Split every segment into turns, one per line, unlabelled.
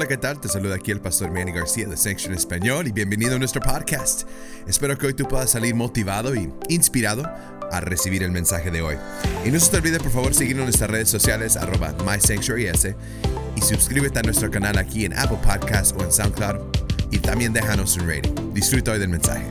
Hola, ¿qué tal? Te saluda aquí el pastor Manny García de Section Español y bienvenido a nuestro podcast. Espero que hoy tú puedas salir motivado y inspirado a recibir el mensaje de hoy. Y no se te olvide por favor seguirnos en nuestras redes sociales arroba MySanctuaryS y suscríbete a nuestro canal aquí en Apple Podcasts o en SoundCloud y también déjanos un rating. Disfruta hoy del mensaje.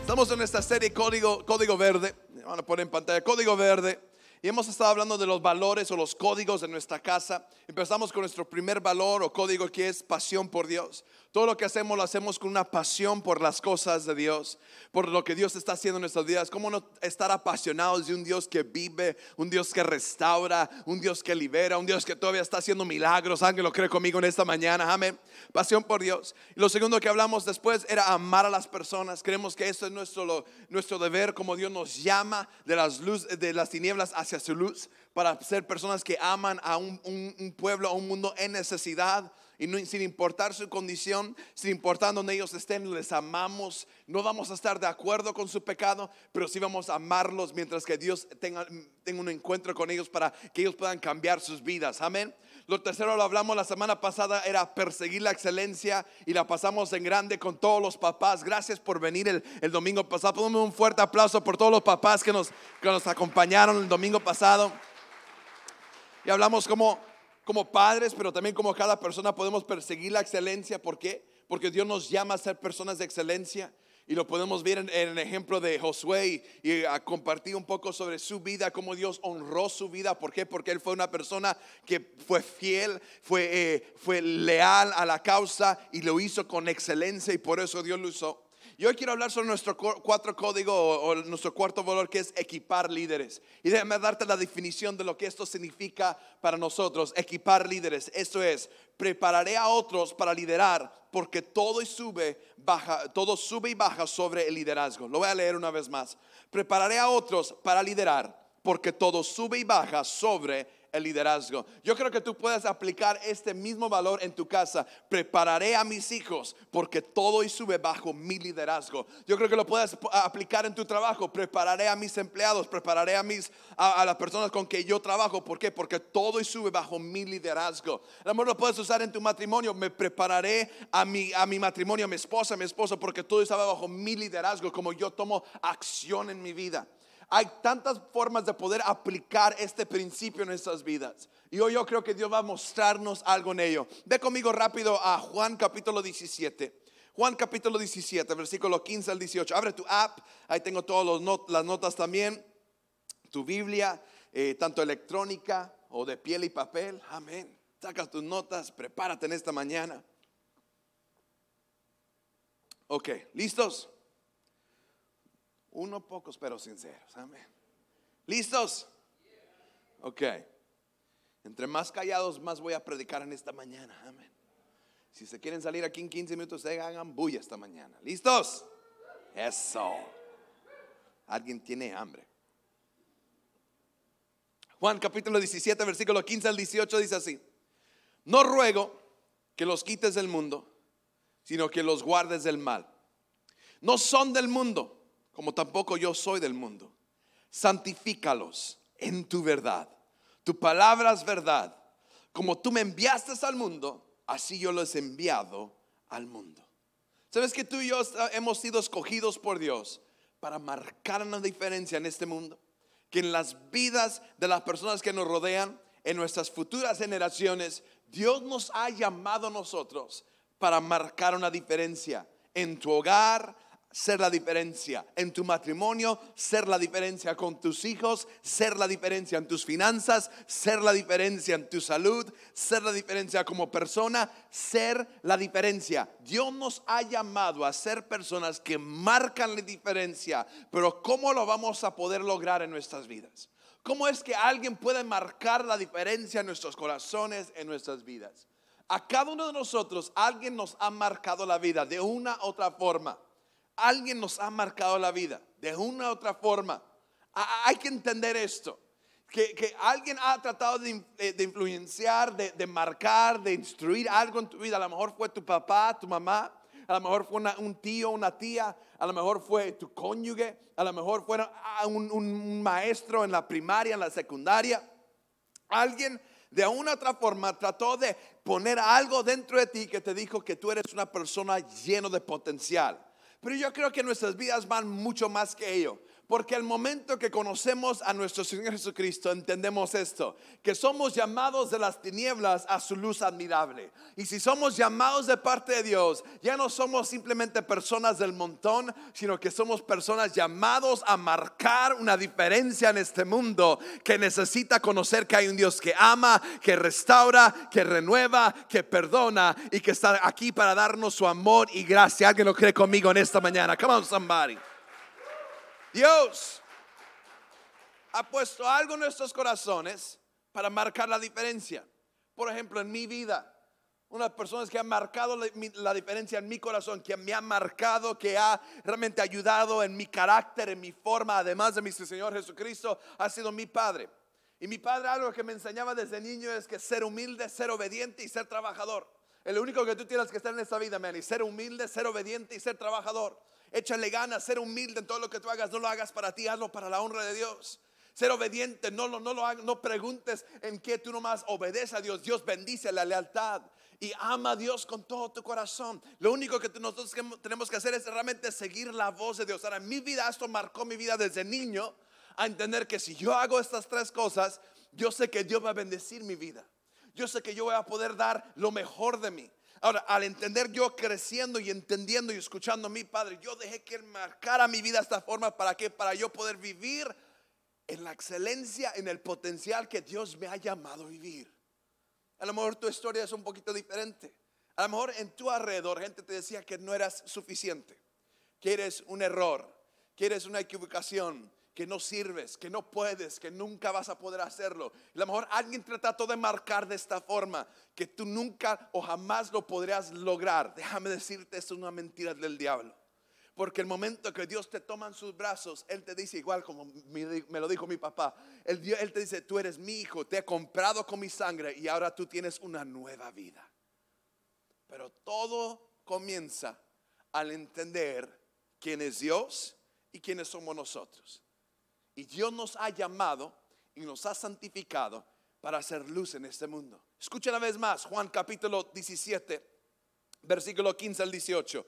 Estamos en esta serie Código, Código Verde. Van a poner en pantalla Código Verde. Y hemos estado hablando de los valores o los códigos de nuestra casa. Empezamos con nuestro primer valor o código que es pasión por Dios. Todo lo que hacemos lo hacemos con una pasión por las cosas de Dios, por lo que Dios está haciendo en nuestras vidas. ¿Cómo no estar apasionados de un Dios que vive, un Dios que restaura, un Dios que libera, un Dios que todavía está haciendo milagros? Alguien lo cree conmigo en esta mañana. Amén. Pasión por Dios. Y lo segundo que hablamos después era amar a las personas. Creemos que eso es nuestro, nuestro deber, como Dios nos llama de las, luz, de las tinieblas hacia su luz, para ser personas que aman a un, un pueblo, a un mundo en necesidad y no, sin importar su condición, sin importar donde ellos estén, les amamos. No vamos a estar de acuerdo con su pecado, pero sí vamos a amarlos mientras que Dios tenga, tenga un encuentro con ellos para que ellos puedan cambiar sus vidas. Amén. Lo tercero lo hablamos la semana pasada, era perseguir la excelencia y la pasamos en grande con todos los papás. Gracias por venir el, el domingo pasado. Ponme un fuerte aplauso por todos los papás que nos, que nos acompañaron el domingo pasado. Y hablamos como como padres, pero también como cada persona podemos perseguir la excelencia. ¿Por qué? Porque Dios nos llama a ser personas de excelencia. Y lo podemos ver en, el ejemplo de Josué y, a compartir un poco sobre su vida, cómo Dios honró su vida. ¿Por qué? Porque él fue una persona que fue fiel, fue, eh, fue leal a la causa y lo hizo con excelencia y por eso Dios lo usó. Y hoy quiero hablar sobre nuestro cuatro código o, nuestro cuarto valor que es equipar líderes. Y déjame darte la definición de lo que esto significa para nosotros, equipar líderes. Esto es, prepararé a otros para liderar porque todo sube, baja, todo sube y baja sobre el liderazgo. Lo voy a leer una vez más. Prepararé a otros para liderar porque todo sube y baja sobre el liderazgo. Yo creo que tú puedes aplicar este mismo valor en tu casa. Prepararé a mis hijos porque todo y sube bajo mi liderazgo. Yo creo que lo puedes aplicar en tu trabajo. Prepararé a mis empleados, prepararé a mis a, las personas con que yo trabajo. ¿Por qué? Porque todo y sube bajo mi liderazgo. El amor lo puedes usar en tu matrimonio. Me prepararé a mi a mi matrimonio, a mi esposa, a mi esposo porque todo está bajo mi liderazgo como yo tomo acción en mi vida. Hay tantas formas de poder aplicar este principio en nuestras vidas. Y hoy yo creo que Dios va a mostrarnos algo en ello. Ve conmigo rápido a Juan capítulo 17. Juan capítulo 17, versículo 15 al 18. Abre tu app, ahí tengo todas las notas también. Tu Biblia, eh, tanto electrónica o de piel y papel. Amén. Saca tus notas, prepárate en esta mañana. Ok, ¿listos? Uno pocos pero sinceros. Amén. ¿Listos? Ok. Entre más callados, más voy a predicar en esta mañana. Amén. Si se quieren salir aquí en 15 minutos, hagan bulla esta mañana. ¿Listos? Eso. Alguien tiene hambre. Juan capítulo 17, versículo 15 al 18 dice así. No ruego que los quites del mundo, sino que los guardes del mal. No son del mundo como tampoco yo soy del mundo. Santifícalos en tu verdad. Tu palabra es verdad. Como tú me enviaste al mundo, así yo los he enviado al mundo. ¿Sabes que tú y yo hemos sido escogidos por Dios para marcar una diferencia en este mundo? Que en las vidas de las personas que nos rodean, en nuestras futuras generaciones, Dios nos ha llamado a nosotros para marcar una diferencia en tu hogar, ser la diferencia en tu matrimonio, ser la diferencia con tus hijos, ser la diferencia en tus finanzas, ser la diferencia en tu salud, ser la diferencia como persona, ser la diferencia. Dios nos ha llamado a ser personas que marcan la diferencia, pero ¿cómo lo vamos a poder lograr en nuestras vidas? ¿Cómo es que alguien puede marcar la diferencia en nuestros corazones, en nuestras vidas? A cada uno de nosotros alguien nos ha marcado la vida de una u otra forma. Alguien nos ha marcado la vida de una u otra forma. Hay que entender esto. Que, alguien ha tratado de, eh, influenciar, de, marcar, de instruir algo en tu vida. A lo mejor fue tu papá, tu mamá, a lo mejor fue un tío, una tía, a lo mejor fue tu cónyuge, a lo mejor fue un, un maestro en la primaria, en la secundaria. Alguien de una u otra forma trató de poner algo dentro de ti que te dijo que tú eres una persona lleno de potencial. Pero yo creo que nuestras vidas van mucho más que ello. Porque al momento que conocemos a nuestro Señor Jesucristo, entendemos esto, que somos llamados de las tinieblas a su luz admirable. Y si somos llamados de parte de Dios, ya no somos simplemente personas del montón, sino que somos personas llamados a marcar una diferencia en este mundo que necesita conocer que hay un Dios que ama, que restaura, que renueva, que perdona y que está aquí para darnos su amor y gracia. ¿Alguien lo cree conmigo en esta mañana? Come on, somebody. Dios ha puesto algo en nuestros corazones para marcar la diferencia. Por ejemplo, en mi vida, una personas que han marcado la, diferencia en mi corazón, que me ha marcado, que ha realmente ayudado en mi carácter, en mi forma, además de mi Señor Jesucristo, ha sido mi Padre. Y mi Padre algo que me enseñaba desde niño es que ser humilde, ser obediente y ser trabajador. El único que tú tienes que estar en esta vida, man, y ser humilde, ser obediente y ser trabajador. Échale ganas, ser humilde en todo lo que tú hagas. No lo hagas para ti, hazlo para la honra de Dios. Ser obediente, no, no, lo hagas, no preguntes en qué tú nomás obedece a Dios. Dios bendice la lealtad y ama a Dios con todo tu corazón. Lo único que nosotros tenemos que hacer es realmente seguir la voz de Dios. Ahora, mi vida, esto marcó mi vida desde niño a entender que si yo hago estas tres cosas, yo sé que Dios va a bendecir mi vida. Yo sé que yo voy a poder dar lo mejor de mí. Ahora, al entender yo creciendo y entendiendo y escuchando a mi padre, yo dejé que él marcara mi vida de esta forma para que para yo poder vivir en la excelencia, en el potencial que Dios me ha llamado a vivir. A lo mejor tu historia es un poquito diferente. A lo mejor en tu alrededor gente te decía que no eras suficiente, que eres un error, que eres una equivocación, que no sirves, que no puedes, que nunca vas a poder hacerlo. a lo mejor alguien trató de marcar de esta forma, que tú nunca o jamás lo podrías lograr. Déjame decirte, es una mentira del diablo. Porque el momento que Dios te toma en sus brazos, Él te dice, igual como me lo dijo mi papá, Él, Él te dice, tú eres mi hijo, te he comprado con mi sangre y ahora tú tienes una nueva vida. Pero todo comienza al entender quién es Dios y quiénes somos nosotros. Y Dios nos ha llamado y nos ha santificado para hacer luz en este mundo. Escucha una vez más, Juan capítulo 17, versículo 15 al 18.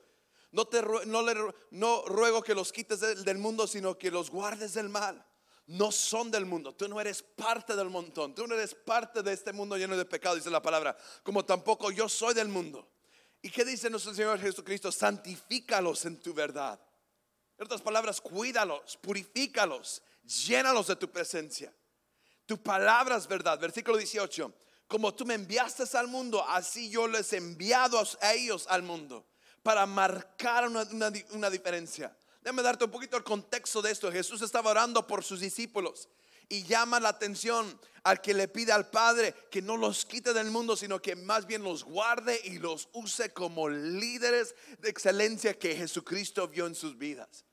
No, te, no, le, no ruego que los quites del, del mundo, sino que los guardes del mal. No son del mundo, tú no eres parte del montón, tú no eres parte de este mundo lleno de pecado, dice la palabra, como tampoco yo soy del mundo. ¿Y qué dice nuestro Señor Jesucristo? Santifícalos en tu verdad. En otras palabras, cuídalos, purifícalos, llénalos de tu presencia. Tu palabra es verdad. Versículo 18. Como tú me enviaste al mundo, así yo les he enviado a ellos al mundo para marcar una, diferencia. Déjame darte un poquito el contexto de esto. Jesús estaba orando por sus discípulos y llama la atención al que le pide al Padre que no los quite del mundo, sino que más bien los guarde y los use como líderes de excelencia que Jesucristo vio en sus vidas.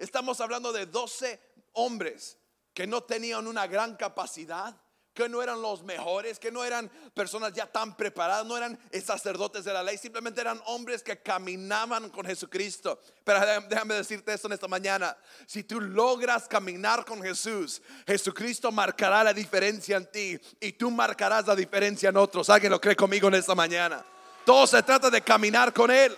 Estamos hablando de 12 hombres que no tenían una gran capacidad, que no eran los mejores, que no eran personas ya tan preparadas, no eran sacerdotes de la ley, simplemente eran hombres que caminaban con Jesucristo. Pero déjame decirte esto en esta mañana, si tú logras caminar con Jesús, Jesucristo marcará la diferencia en ti y tú marcarás la diferencia en otros. ¿Alguien lo cree conmigo en esta mañana? Todo se trata de caminar con Él.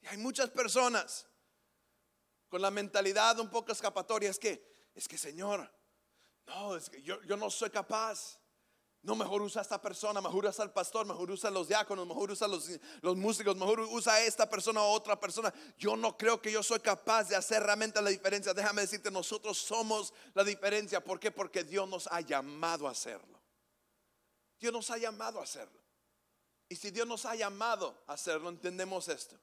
Y hay muchas personas con la mentalidad un poco escapatoria, es que, es que Señor, no, es que yo, no soy capaz. No, mejor usa a esta persona, mejor usa al pastor, mejor usa a los diáconos, mejor usa a los, los músicos, mejor usa a esta persona o otra persona. Yo no creo que yo soy capaz de hacer realmente la diferencia. Déjame decirte, nosotros somos la diferencia. ¿Por qué? Porque Dios nos ha llamado a hacerlo. Dios nos ha llamado a hacerlo. Y si Dios nos ha llamado a hacerlo, entendemos esto.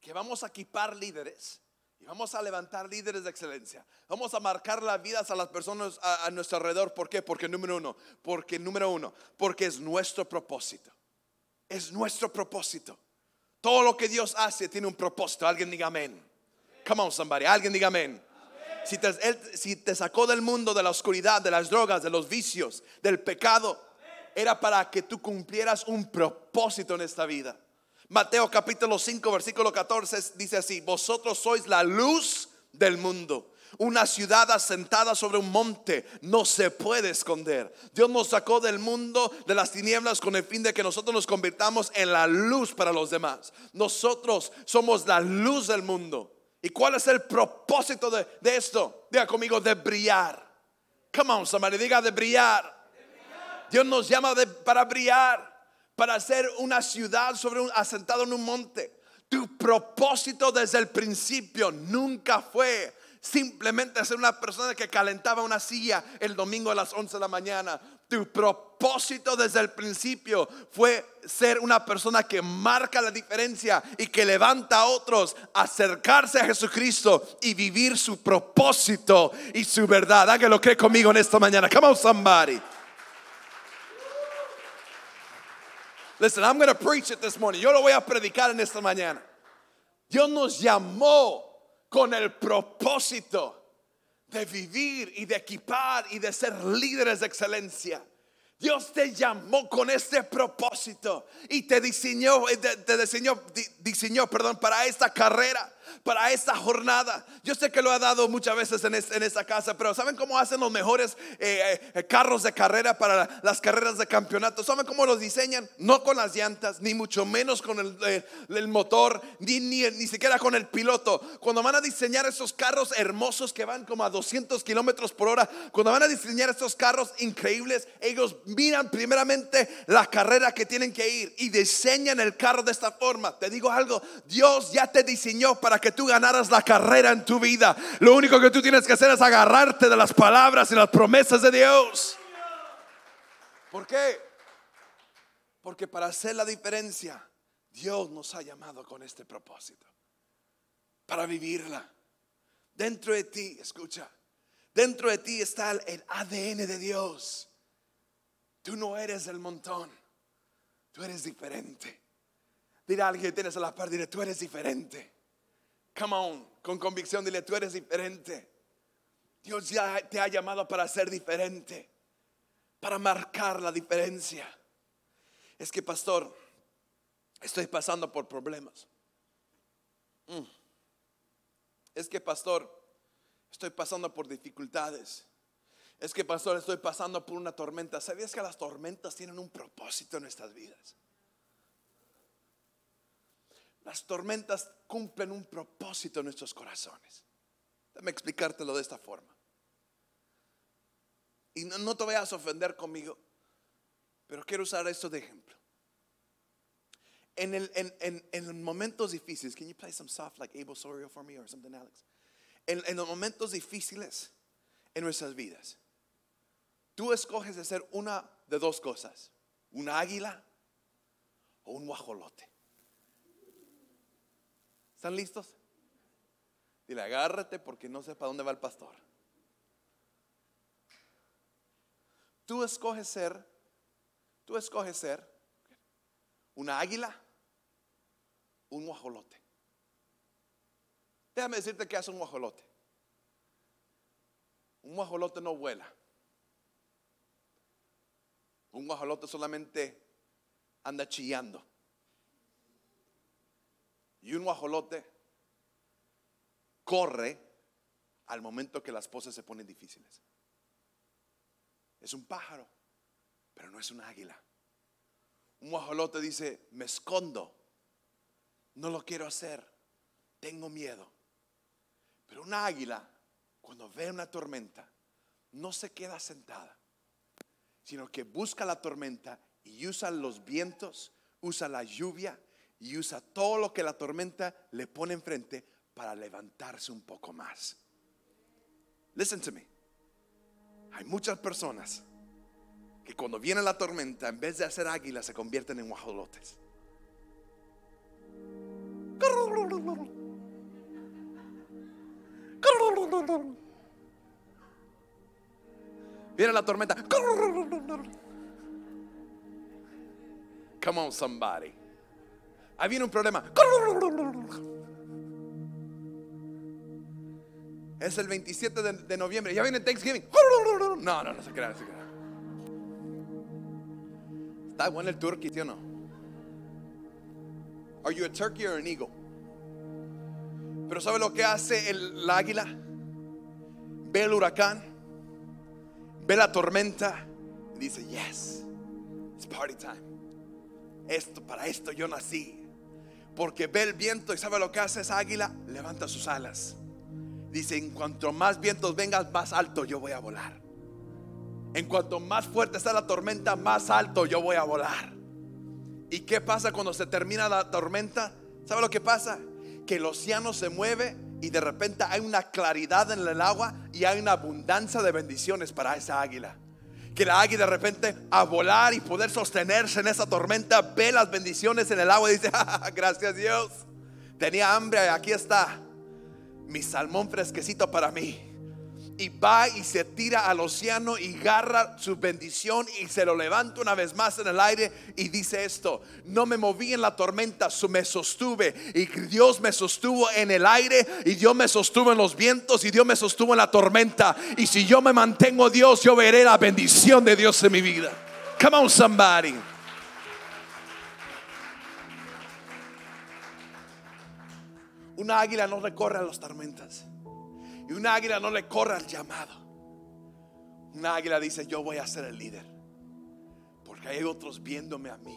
Que vamos a equipar líderes y vamos a levantar líderes de excelencia. Vamos a marcar las vidas a las personas a, nuestro alrededor. ¿Por qué? Porque número uno, porque número uno, porque es nuestro propósito. Es nuestro propósito. Todo lo que Dios hace tiene un propósito. Alguien diga amén. Come on, somebody. Alguien diga amén. Si te, sacó del mundo de la oscuridad, de las drogas, de los vicios, del pecado, era para que tú cumplieras un propósito en esta vida. Mateo capítulo 5, versículo 14 dice así, vosotros sois la luz del mundo. Una ciudad asentada sobre un monte no se puede esconder. Dios nos sacó del mundo de las tinieblas con el fin de que nosotros nos convirtamos en la luz para los demás. Nosotros somos la luz del mundo. ¿Y cuál es el propósito de, esto? Diga conmigo, de brillar. Come on, somebody, diga de brillar. Dios nos llama para brillar, para ser una ciudad sobre un, asentado en un monte. Tu propósito desde el principio nunca fue simplemente ser una persona que calentaba una silla el domingo a las 11 de la mañana. Tu propósito desde el principio fue ser una persona que marca la diferencia y que levanta a otros, acercarse a Jesucristo y vivir su propósito y su verdad. Hágalo cree conmigo en esta mañana. Come on, somebody. Listen, I'm going to preach it this morning. Yo lo voy a predicar en esta mañana. Dios nos llamó con el propósito de vivir y de equipar y de ser líderes de excelencia. Dios te llamó con este propósito y te diseñó, te diseñó, diseñó, perdón, para esta carrera para esta jornada. Yo sé que lo ha dado muchas veces en, esta casa, pero ¿saben cómo hacen los mejores eh, eh, carros de carrera para las carreras de campeonato? ¿Saben cómo los diseñan? No con las llantas, ni mucho menos con el, eh, motor, ni, ni, ni, siquiera con el piloto. Cuando van a diseñar esos carros hermosos que van como a 200 kilómetros por hora, cuando van a diseñar estos carros increíbles, ellos miran primeramente la carrera que tienen que ir y diseñan el carro de esta forma. Te digo algo, Dios ya te diseñó para que tú ganaras la carrera en tu vida. Lo único que tú tienes que hacer es agarrarte de las palabras y las promesas de Dios. ¿Por qué? Porque para hacer la diferencia, Dios nos ha llamado con este propósito. Para vivirla. Dentro de ti, escucha, dentro de ti está el ADN de Dios. Tú no eres el montón, tú eres diferente. Dile a alguien que tienes a la par, dile, tú eres diferente. Come on, con convicción, dile, tú eres diferente. Dios ya te ha llamado para ser diferente, para marcar la diferencia. Es que, pastor, estoy pasando por problemas. Mm. Es que, pastor, estoy pasando por dificultades. Es que, pastor, estoy pasando por una tormenta. ¿Sabías que las tormentas tienen un propósito en nuestras vidas? Las tormentas cumplen un propósito en nuestros corazones. Déjame explicártelo de esta forma. Y no, te vayas a ofender conmigo, pero quiero usar esto de ejemplo. En, el, en, en, momentos difíciles, can you play some soft like Abel Sorio for me or something, Alex? En, en los momentos difíciles en nuestras vidas, tú escoges ser una de dos cosas: un águila o un guajolote. ¿Están listos? Dile, agárrate porque no sé para dónde va el pastor. Tú escoges ser, tú escoges ser una águila, un guajolote. Déjame decirte que hace un guajolote. Un guajolote no vuela. Un guajolote solamente anda chillando. Y un guajolote corre al momento que las poses se ponen difíciles. Es un pájaro, pero no es un águila. Un guajolote dice, me escondo, no lo quiero hacer, tengo miedo. Pero un águila, cuando ve una tormenta, no se queda sentada, sino que busca la tormenta y usa los vientos, usa la lluvia y usa todo lo que la tormenta le pone enfrente para levantarse un poco más. Listen to me. Hay muchas personas que cuando viene la tormenta, en vez de hacer águilas, se convierten en guajolotes. Viene la tormenta. Come on, somebody. Ahí viene un problema. Es el 27 de, noviembre. Ya viene Thanksgiving. No, no, no se crea, no se. Está bueno el turkey, ¿sí o no? Are you a turkey or an eagle? Pero ¿sabe lo que hace el, el águila? Ve el huracán, ve la tormenta y dice, yes, it's party time. Esto, para esto yo nací. Porque ve el viento y sabe lo que hace esa águila, levanta sus alas. Dice, en cuanto más vientos vengan, más alto yo voy a volar. En cuanto más fuerte está la tormenta, más alto yo voy a volar. ¿Y qué pasa cuando se termina la tormenta? ¿Sabe lo que pasa? Que el océano se mueve y de repente hay una claridad en el agua y hay una abundancia de bendiciones para esa águila. Que la águila de repente a volar y poder sostenerse en esa tormenta ve las bendiciones en el agua y dice, "Ah, gracias Dios. Tenía hambre, aquí está mi salmón fresquecito para mí. Y va y se tira al océano y agarra su bendición y se lo levanta una vez más en el aire y dice esto, no me moví en la tormenta, me sostuve y Dios me sostuvo en el aire y Dios me sostuvo en los vientos y Dios me sostuvo en la tormenta. Y si yo me mantengo Dios, yo veré la bendición de Dios en mi vida. Come on somebody. Una águila no recorre a las tormentas. Y una águila no le corre al llamado. Una águila dice, yo voy a ser el líder. Porque hay otros viéndome a mí.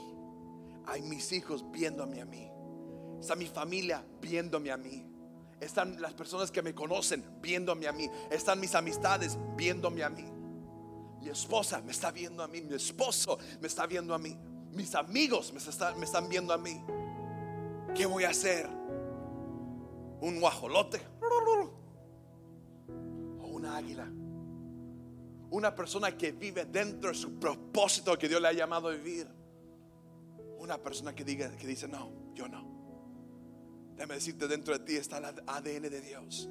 Hay mis hijos viéndome a mí. Está mi familia viéndome a mí. Están las personas que me conocen viéndome a mí. Están mis amistades viéndome a mí. Mi esposa me está viendo a mí. Mi esposo me está viendo a mí. Mis amigos me, me están viendo a mí. ¿Qué voy a hacer? ¿Un guajolote? ¿O una persona que vive dentro de su propósito que Dios le ha llamado a vivir. Una persona que, diga, que dice, no, yo no. Déjame decirte, dentro de ti está el ADN de Dios.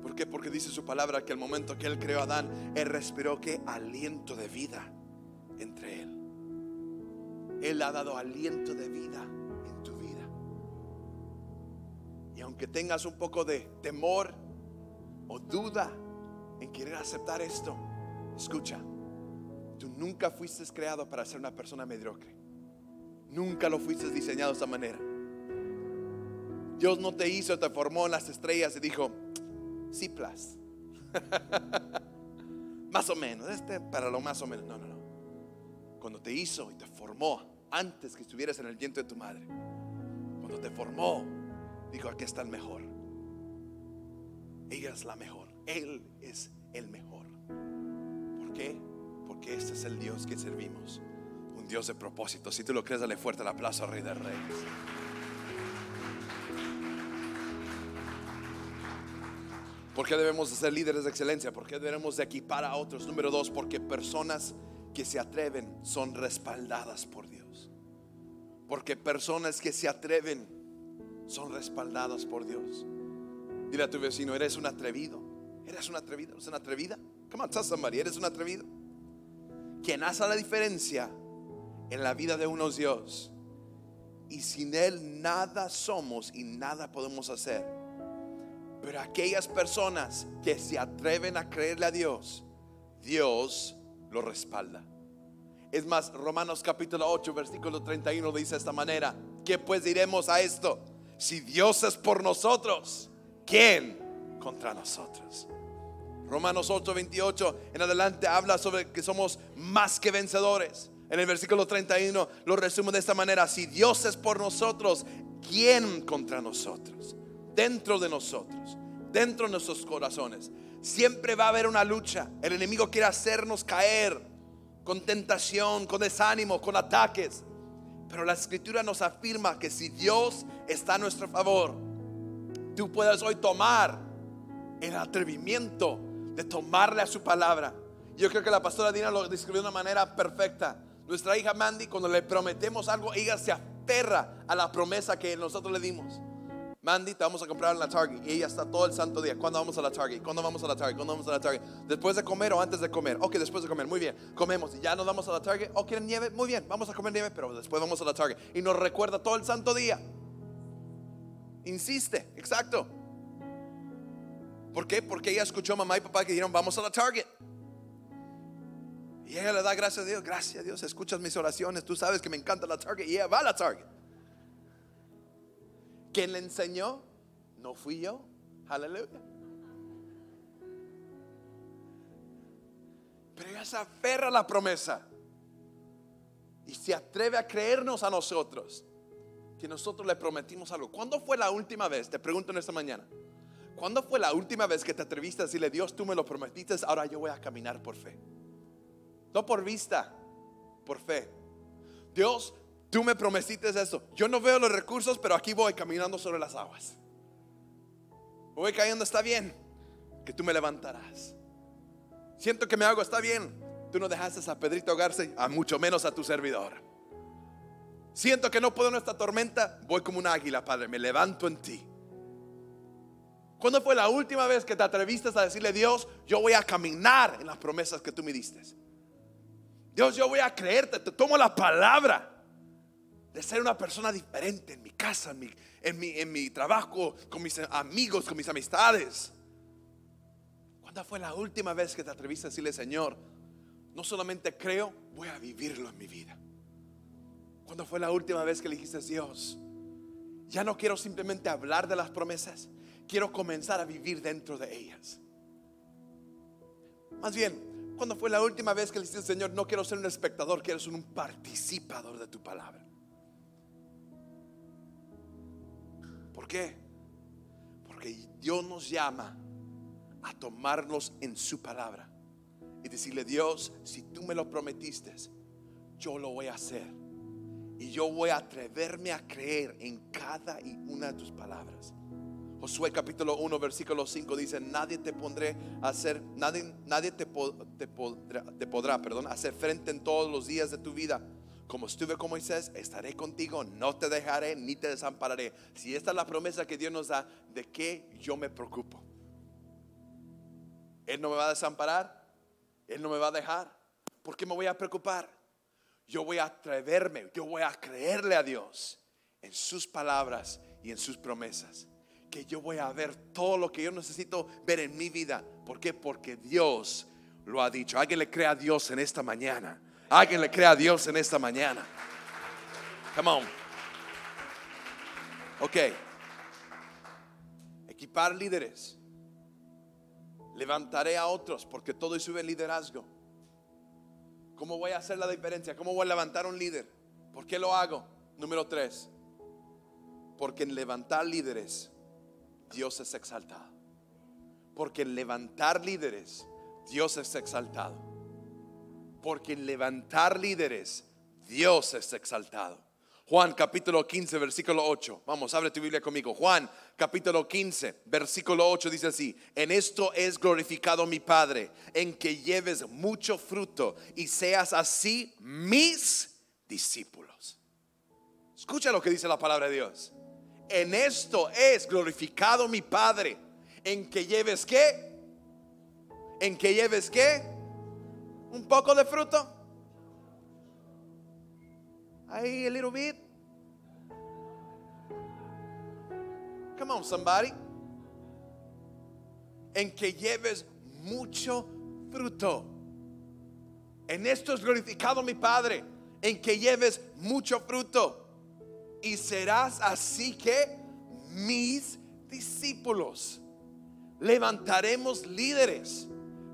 ¿Por qué? Porque dice su palabra que el momento que Él creó a Adán, Él respiró que aliento de vida entre Él. Él ha dado aliento de vida en tu vida. Y aunque tengas un poco de temor o duda en querer aceptar esto, escucha, tú nunca fuiste creado para ser una persona mediocre. Nunca lo fuiste diseñado de esa manera. Dios no te hizo, te formó en las estrellas y dijo, sí, plus. más o menos, este para lo más o menos. No, no, no. Cuando te hizo y te formó antes que estuvieras en el vientre de tu madre, cuando te formó, dijo, aquí está el mejor. Ella es la mejor. Él es el mejor. ¿Por qué? Porque este es el Dios que servimos. Un Dios de propósito. Si tú lo crees, dale fuerte el aplauso al Rey de Reyes. ¿Por qué debemos de ser líderes de excelencia? ¿Por qué debemos de equipar a otros? Número dos, porque personas que se atreven son respaldadas por Dios. Porque personas que se atreven son respaldadas por Dios. Dile a tu vecino, eres un atrevido. Eres un atrevido, eres una atrevida. Come on, tell somebody, eres un atrevido. Quien hace la diferencia en la vida de unos Dios. Y sin Él nada somos y nada podemos hacer. Pero aquellas personas que se atreven a creerle a Dios, Dios lo respalda. Es más, Romanos capítulo 8, versículo 31 dice de esta manera, ¿qué pues diremos a esto? Si Dios es por nosotros, ¿quién contra nosotros? Romanos 8, 28 en adelante habla sobre que somos más que vencedores. En el versículo 31 lo resumo de esta manera, si Dios es por nosotros, ¿quién contra nosotros? Dentro de nosotros, dentro de nuestros corazones. Siempre va a haber una lucha. El enemigo quiere hacernos caer con tentación, con desánimo, con ataques. Pero la escritura nos afirma que si Dios está a nuestro favor, tú puedes hoy tomar el atrevimiento de tomarle a su palabra. Yo creo que la pastora Dina lo describió de una manera perfecta. Nuestra hija Mandy, cuando le prometemos algo, ella se aferra a la promesa que nosotros le dimos. Mandy, te vamos a comprar en la Target. Y ella está todo el santo día. ¿Cuándo vamos a la Target? ¿Cuándo vamos a la Target? ¿Cuándo vamos a la Target? ¿Después de comer o antes de comer? Ok, después de comer. Muy bien. Comemos y ya nos vamos a la Target. ¿O quieren nieve? Muy bien. Vamos a comer nieve, pero después vamos a la Target. Y nos recuerda todo el santo día. Insiste, exacto. ¿Por qué? Porque ella escuchó a mamá y papá que dijeron, vamos a la Target. Y ella le da gracias a Dios. Gracias a Dios, escuchas mis oraciones. Tú sabes que me encanta la Target. Y ella va a la Target. ¿Quién le enseñó? No fui yo. Aleluya. Pero ella se aferra a la promesa y se atreve a creernos a nosotros que nosotros le prometimos algo. ¿Cuándo fue la última vez? Te pregunto en esta mañana. ¿Cuándo fue la última vez que te atreviste a decirle, Dios, tú me lo prometiste, ahora yo voy a caminar por fe? No por vista, por fe. Dios, tú me prometiste eso. Yo no veo los recursos, pero aquí voy caminando sobre las aguas. Voy cayendo, está bien, que tú me levantarás. Siento que me hago, está bien. Tú no dejaste a Pedrito ahogarse, a mucho menos a tu servidor. Siento que no puedo en esta tormenta, voy como un águila, Padre, me levanto en ti. ¿Cuándo fue la última vez que te atreviste a decirle, Dios, yo voy a caminar en las promesas que tú me diste? Dios, yo voy a creerte, te tomo la palabra de ser una persona diferente en mi casa, en mi, en mi, en mi trabajo, con mis amigos, con mis amistades. ¿Cuándo fue la última vez que te atreviste a decirle, Señor, no solamente creo, voy a vivirlo en mi vida? ¿Cuándo fue la última vez que le dijiste, Dios, ya no quiero simplemente hablar de las promesas, quiero comenzar a vivir dentro de ellas? Más bien, ¿cuándo fue la última vez que le dijiste, Señor, no quiero ser un espectador, quiero ser un participador de tu palabra? ¿Por qué? Porque Dios nos llama a tomarnos en su palabra y decirle, Dios, si tú me lo prometiste, yo lo voy a hacer. Y yo voy a atreverme a creer en cada y una de tus palabras. Josué capítulo 1 versículo 5 dice, nadie te pondré a hacer, nadie, nadie te, te, podrá, te hacer frente en todos los días de tu vida como estuve con Moisés, estaré contigo, no te dejaré ni te desampararé. Si esta es la promesa que Dios nos da, ¿de qué yo me preocupo? Él no me va a desamparar, Él no me va a dejar. ¿Por qué me voy a preocupar? Yo voy a atreverme, yo voy a creerle a Dios en sus palabras y en sus promesas. Que yo voy a ver todo lo que yo necesito ver en mi vida. ¿Por qué? Porque Dios lo ha dicho. Alguien le crea a Dios en esta mañana. Alguien le crea a Dios en esta mañana. Come on. Ok. Equipar líderes. Levantaré a otros porque todo sube liderazgo. ¿Cómo voy a hacer la diferencia? ¿Cómo voy a levantar un líder? ¿Por qué lo hago? Número tres. Porque en levantar líderes, Dios es exaltado. Porque en levantar líderes, Dios es exaltado. Porque en levantar líderes, Dios es exaltado. Juan capítulo 15, versículo 8. Vamos, abre tu Biblia conmigo. Juan capítulo 15, versículo 8 dice así, en esto es glorificado mi Padre, en que lleves mucho fruto y seas así mis discípulos. Escucha lo que dice la palabra de Dios. En esto es glorificado mi Padre, en que lleves qué? En que lleves qué? un poco de fruto. Ahí, a little bit. Come on, somebody. En que lleves mucho fruto. En esto es glorificado mi Padre. En que lleves mucho fruto. Y serás así que mis discípulos. Levantaremos líderes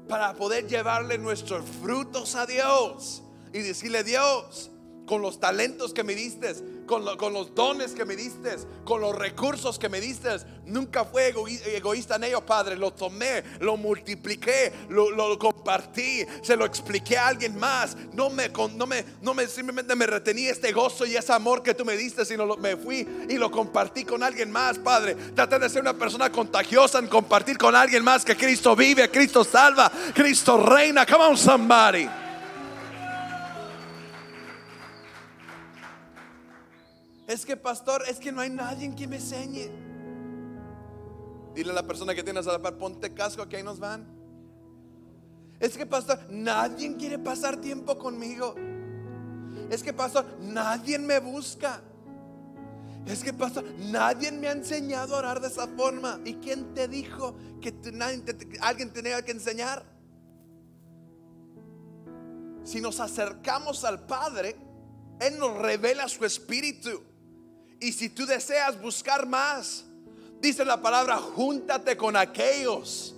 para poder llevarle nuestros frutos a Dios y decirle, Dios, con los talentos que me diste, con, los dones que me diste, con los recursos que me diste. Nunca fue egoísta en ello, Padre. Lo tomé, lo multipliqué, lo, compartí, se lo expliqué a alguien más. No me, no me, no me simplemente me retení este gozo y ese amor que tú me diste, sino me fui y lo compartí con alguien más, Padre. Trata de ser una persona contagiosa en compartir con alguien más que Cristo vive, Cristo salva, Cristo reina. Come on, somebody. Es que pastor, es que no hay nadie que me enseñe. Dile a la persona que tienes a la par, ponte casco que ahí nos van. Es que pastor, nadie quiere pasar tiempo conmigo. Es que pastor, nadie me busca. Es que pastor, nadie me ha enseñado a orar de esa forma. ¿Y quién te dijo que alguien tenía que enseñar? Si nos acercamos al Padre, Él nos revela su espíritu Y si tú deseas buscar más, dice la palabra, júntate con aquellos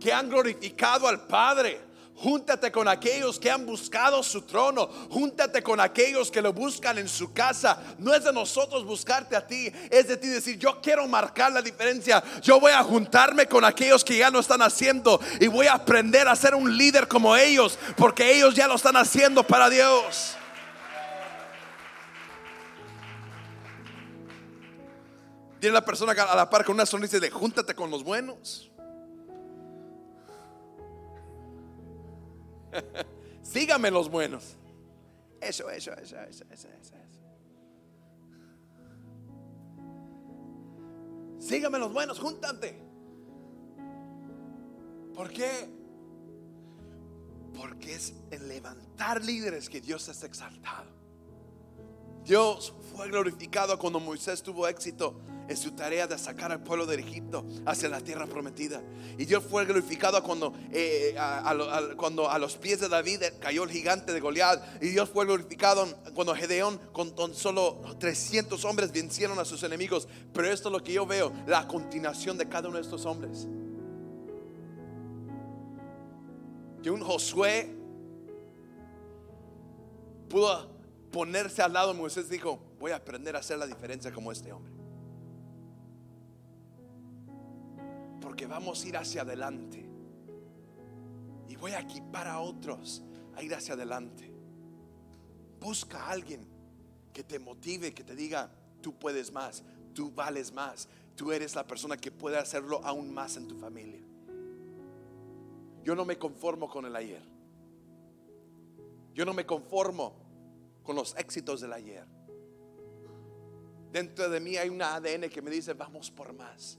que han glorificado al Padre. Júntate con aquellos que han buscado su trono. Júntate con aquellos que lo buscan en su casa. No es de nosotros buscarte a ti. Es de ti decir, yo quiero marcar la diferencia. Yo voy a juntarme con aquellos que ya lo están haciendo. Y voy a aprender a ser un líder como ellos. Porque ellos ya lo están haciendo para Dios. Tiene la persona a la par con una sonrisa de júntate con los buenos. Sígame los buenos. Eso, eso, eso, eso, eso, eso. Sígame los buenos, júntate. ¿Por qué? Porque es en levantar líderes que Dios es exaltado. Dios fue glorificado cuando Moisés tuvo éxito su tarea de sacar al pueblo de Egipto hacia la tierra prometida. Y Dios fue glorificado cuando, eh, a, cuando a los pies de David cayó el gigante de Goliat. Y Dios fue glorificado cuando Gedeón con, solo 300 hombres vencieron a sus enemigos. Pero esto es lo que yo veo, la continuación de cada uno de estos hombres. Que un Josué pudo ponerse al lado de Moisés dijo, voy a aprender a hacer la diferencia como este hombre. Porque vamos a ir hacia adelante. Y voy a equipar a otros a ir hacia adelante. Busca a alguien que te motive, que te diga, tú puedes más, tú vales más, tú eres la persona que puede hacerlo aún más en tu familia. Yo no me conformo con el ayer. Yo no me conformo con los éxitos del ayer. Dentro de mí hay un ADN que me dice, vamos por más.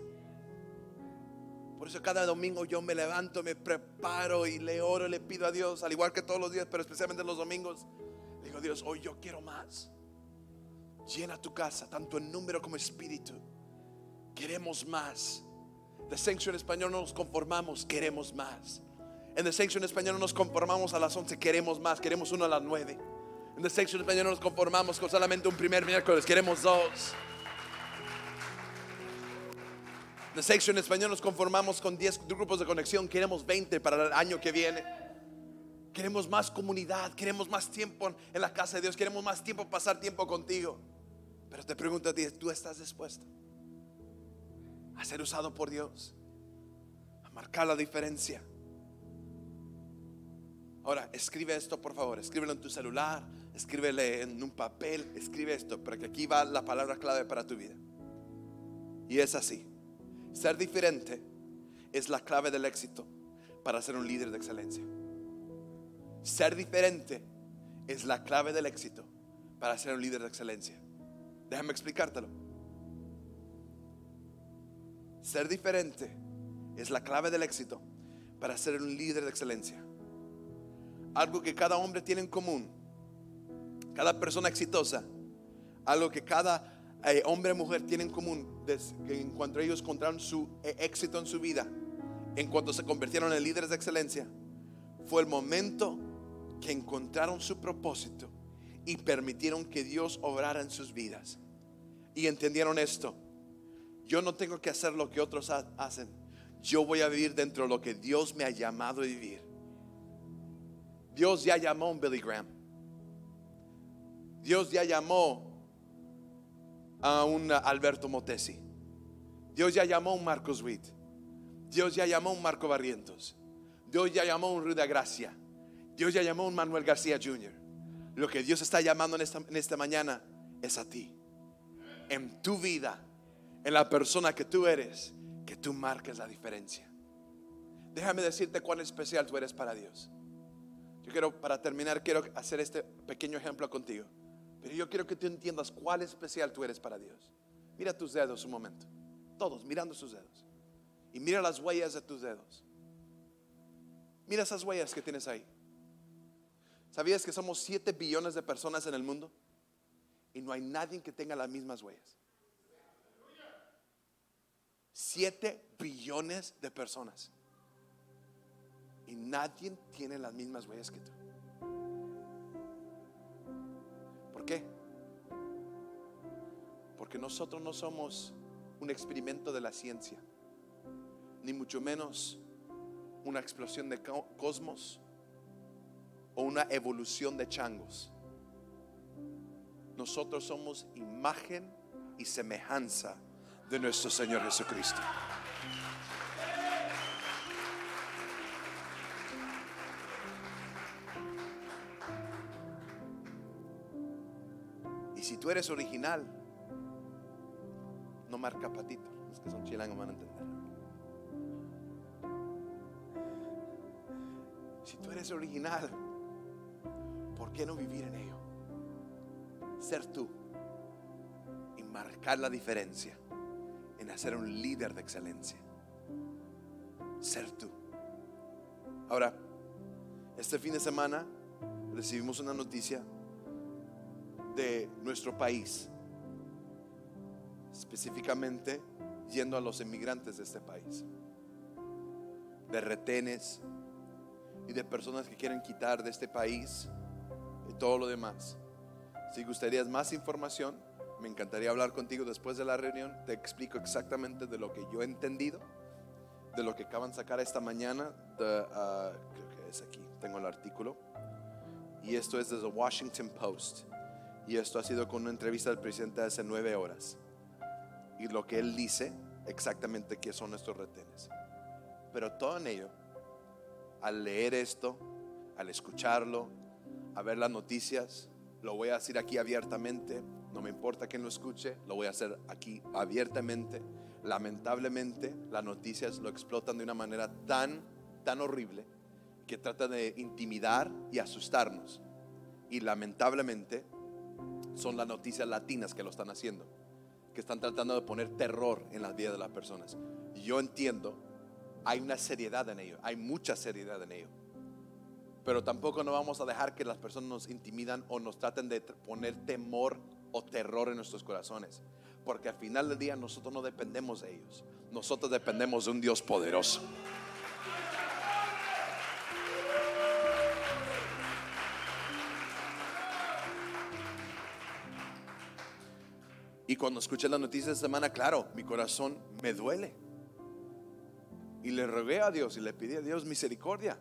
Por eso cada domingo yo me levanto, me preparo y le oro, le pido a Dios, al igual que todos los días, pero especialmente los domingos. digo, Dios, hoy yo quiero más. Llena tu casa, tanto en número como espíritu. Queremos más. Sanctuary en español no nos conformamos, queremos más. En The Sanctuary en español no nos conformamos a las 11, queremos más, queremos uno a las 9. En The Sanctuary en español no nos conformamos con solamente un primer miércoles, queremos dos. De Section español nos conformamos con 10 grupos de conexión, queremos 20 para el año que viene. Queremos más comunidad, queremos más tiempo en la casa de Dios, queremos más tiempo pasar tiempo contigo. Pero te pregunto a ti, ¿tú estás dispuesto a ser usado por Dios? A marcar la diferencia. Ahora, escribe esto por favor, escríbelo en tu celular, escríbele en un papel, escribe esto, para que aquí va la palabra clave para tu vida. Y es así. Ser diferente es la clave del éxito para ser un líder de excelencia. Ser diferente es la clave del éxito para ser un líder de excelencia. Déjame explicártelo. Ser diferente es la clave del éxito para ser un líder de excelencia. Algo que cada hombre tiene en común, cada persona exitosa, algo que cada eh, hombre y mujer tienen en común en cuanto ellos encontraron su eh, éxito en su vida, en cuanto se convirtieron en líderes de excelencia, fue el momento que encontraron su propósito y permitieron que Dios obrara en sus vidas. Y entendieron esto. Yo no tengo que hacer lo que otros hacen. Yo voy a vivir dentro de lo que Dios me ha llamado a vivir. Dios ya llamó a un Billy Graham. Dios ya llamó a un Alberto Motesi. Dios ya llamó a un Marcos Witt. Dios ya llamó a un Marco Barrientos. Dios ya llamó a un Ruda Gracia. Dios ya llamó a un Manuel García Jr. Lo que Dios está llamando en esta, en esta mañana es a ti. En tu vida, en la persona que tú eres, que tú marques la diferencia. Déjame decirte cuán especial tú eres para Dios. Yo quiero, para terminar, quiero hacer este pequeño ejemplo contigo. Pero yo quiero que tú entiendas cuál especial tú eres para Dios. Mira tus dedos un momento. Todos mirando sus dedos. Y mira las huellas de tus dedos. Mira esas huellas que tienes ahí. ¿Sabías que somos 7 billones de personas en el mundo? Y no hay nadie que tenga las mismas huellas. 7 billones de personas. Y nadie tiene las mismas huellas que tú. ¿Por qué? Porque nosotros no somos un experimento de la ciencia, ni mucho menos una explosión de co- cosmos o una evolución de changos. Nosotros somos imagen y semejanza de nuestro Señor Jesucristo. Tú eres original, no marca patito. Los que son chilangos van a entender. Si tú eres original, ¿por qué no vivir en ello? Ser tú y marcar la diferencia en hacer un líder de excelencia. Ser tú. Ahora, este fin de semana recibimos una noticia de nuestro país, específicamente yendo a los inmigrantes de este país, de retenes y de personas que quieren quitar de este país y todo lo demás. Si gustarías más información, me encantaría hablar contigo después de la reunión. Te explico exactamente de lo que yo he entendido, de lo que acaban de sacar esta mañana. de, ah, creo que es aquí, tengo el artículo. Y esto es desde Washington Post. Y esto ha sido con una entrevista del presidente hace nueve horas. Y lo que él dice exactamente qué son estos retenes. Pero todo en ello, al leer esto, al escucharlo, a ver las noticias, lo voy a decir aquí abiertamente. No me importa quién lo escuche, lo voy a hacer aquí abiertamente. Lamentablemente, las noticias lo explotan de una manera tan, tan horrible que trata de intimidar y asustarnos. Y lamentablemente, son las noticias latinas que lo están haciendo, que están tratando de poner terror en las vidas de las personas. Yo entiendo, hay una seriedad en ello, hay mucha seriedad en ello. Pero tampoco no vamos a dejar que las personas nos intimidan o nos traten de poner temor o terror en nuestros corazones. Porque al final del día nosotros no dependemos de ellos. Nosotros dependemos de un Dios poderoso. Y cuando escuché la noticia esta semana, claro, mi corazón me duele. Y le rogué a Dios y le pedí a Dios misericordia.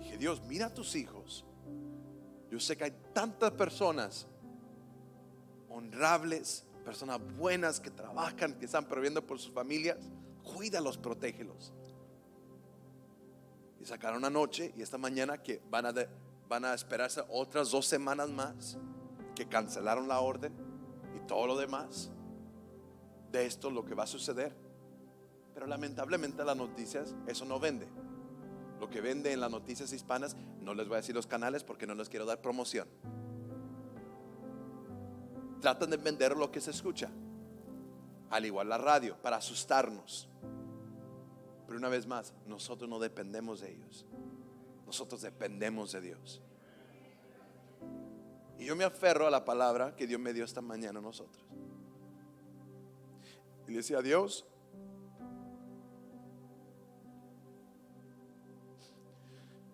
Dije, Dios, mira a tus hijos. Yo sé que hay tantas personas honrables, personas buenas que trabajan, que están proviendo por sus familias. Cuídalos, protégelos. Y sacaron anoche y esta mañana que van a, de- van a esperarse otras dos semanas más, que cancelaron la orden todo lo demás. De esto lo que va a suceder. Pero lamentablemente las noticias, eso no vende. Lo que vende en las noticias hispanas, no les voy a decir los canales porque no les quiero dar promoción. Tratan de vender lo que se escucha. Al igual la radio, para asustarnos. Pero una vez más, nosotros no dependemos de ellos. Nosotros dependemos de Dios. Y yo me aferro a la palabra que Dios me dio esta mañana a nosotros. Y le decía, Dios,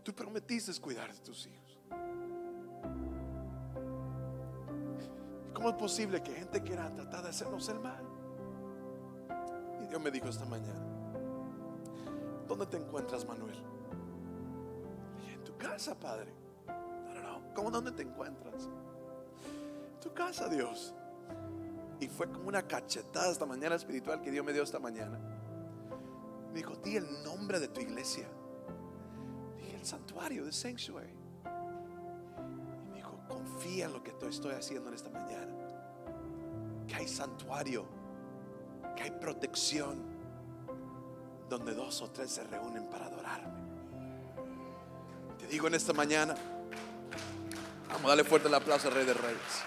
tú prometiste cuidar de tus hijos. ¿Cómo es posible que gente quiera tratar de hacernos el mal? Y Dios me dijo esta mañana, ¿dónde te encuentras, Manuel? En tu casa, Padre. ¿Cómo dónde te encuentras? En tu casa, Dios. Y fue como una cachetada esta mañana espiritual que Dios me dio esta mañana. Me dijo, di el nombre de tu iglesia. Dije, el santuario, the sanctuary. Y me dijo, confía en lo que estoy haciendo en esta mañana. Que hay santuario, que hay protección, donde dos o tres se reúnen para adorarme. Te digo en esta mañana, vamos a darle fuerte el aplauso al Rey de Reyes.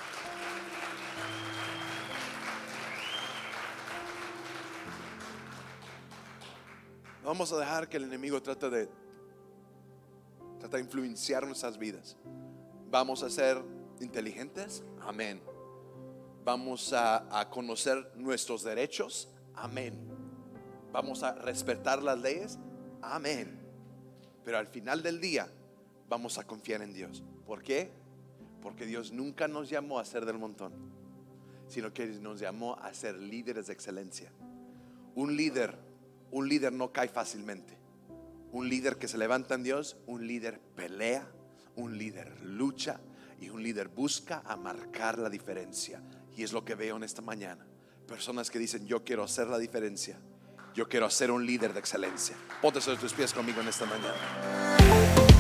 No vamos a dejar que el enemigo trate de influenciar nuestras vidas. Vamos a ser inteligentes, amén. Vamos a, a conocer nuestros derechos, amén. Vamos a respetar las leyes, amén. Pero al final del día vamos a confiar en Dios. ¿Por qué? Porque Dios nunca nos llamó a ser del montón, sino que nos llamó a ser líderes de excelencia. Un líder, un líder no cae fácilmente. Un líder que se levanta en Dios, un líder pelea, un líder lucha y un líder busca a marcar la diferencia. Y es lo que veo en esta mañana. Personas que dicen, yo quiero hacer la diferencia. Yo quiero ser un líder de excelencia. Ponte sobre tus pies conmigo en esta mañana.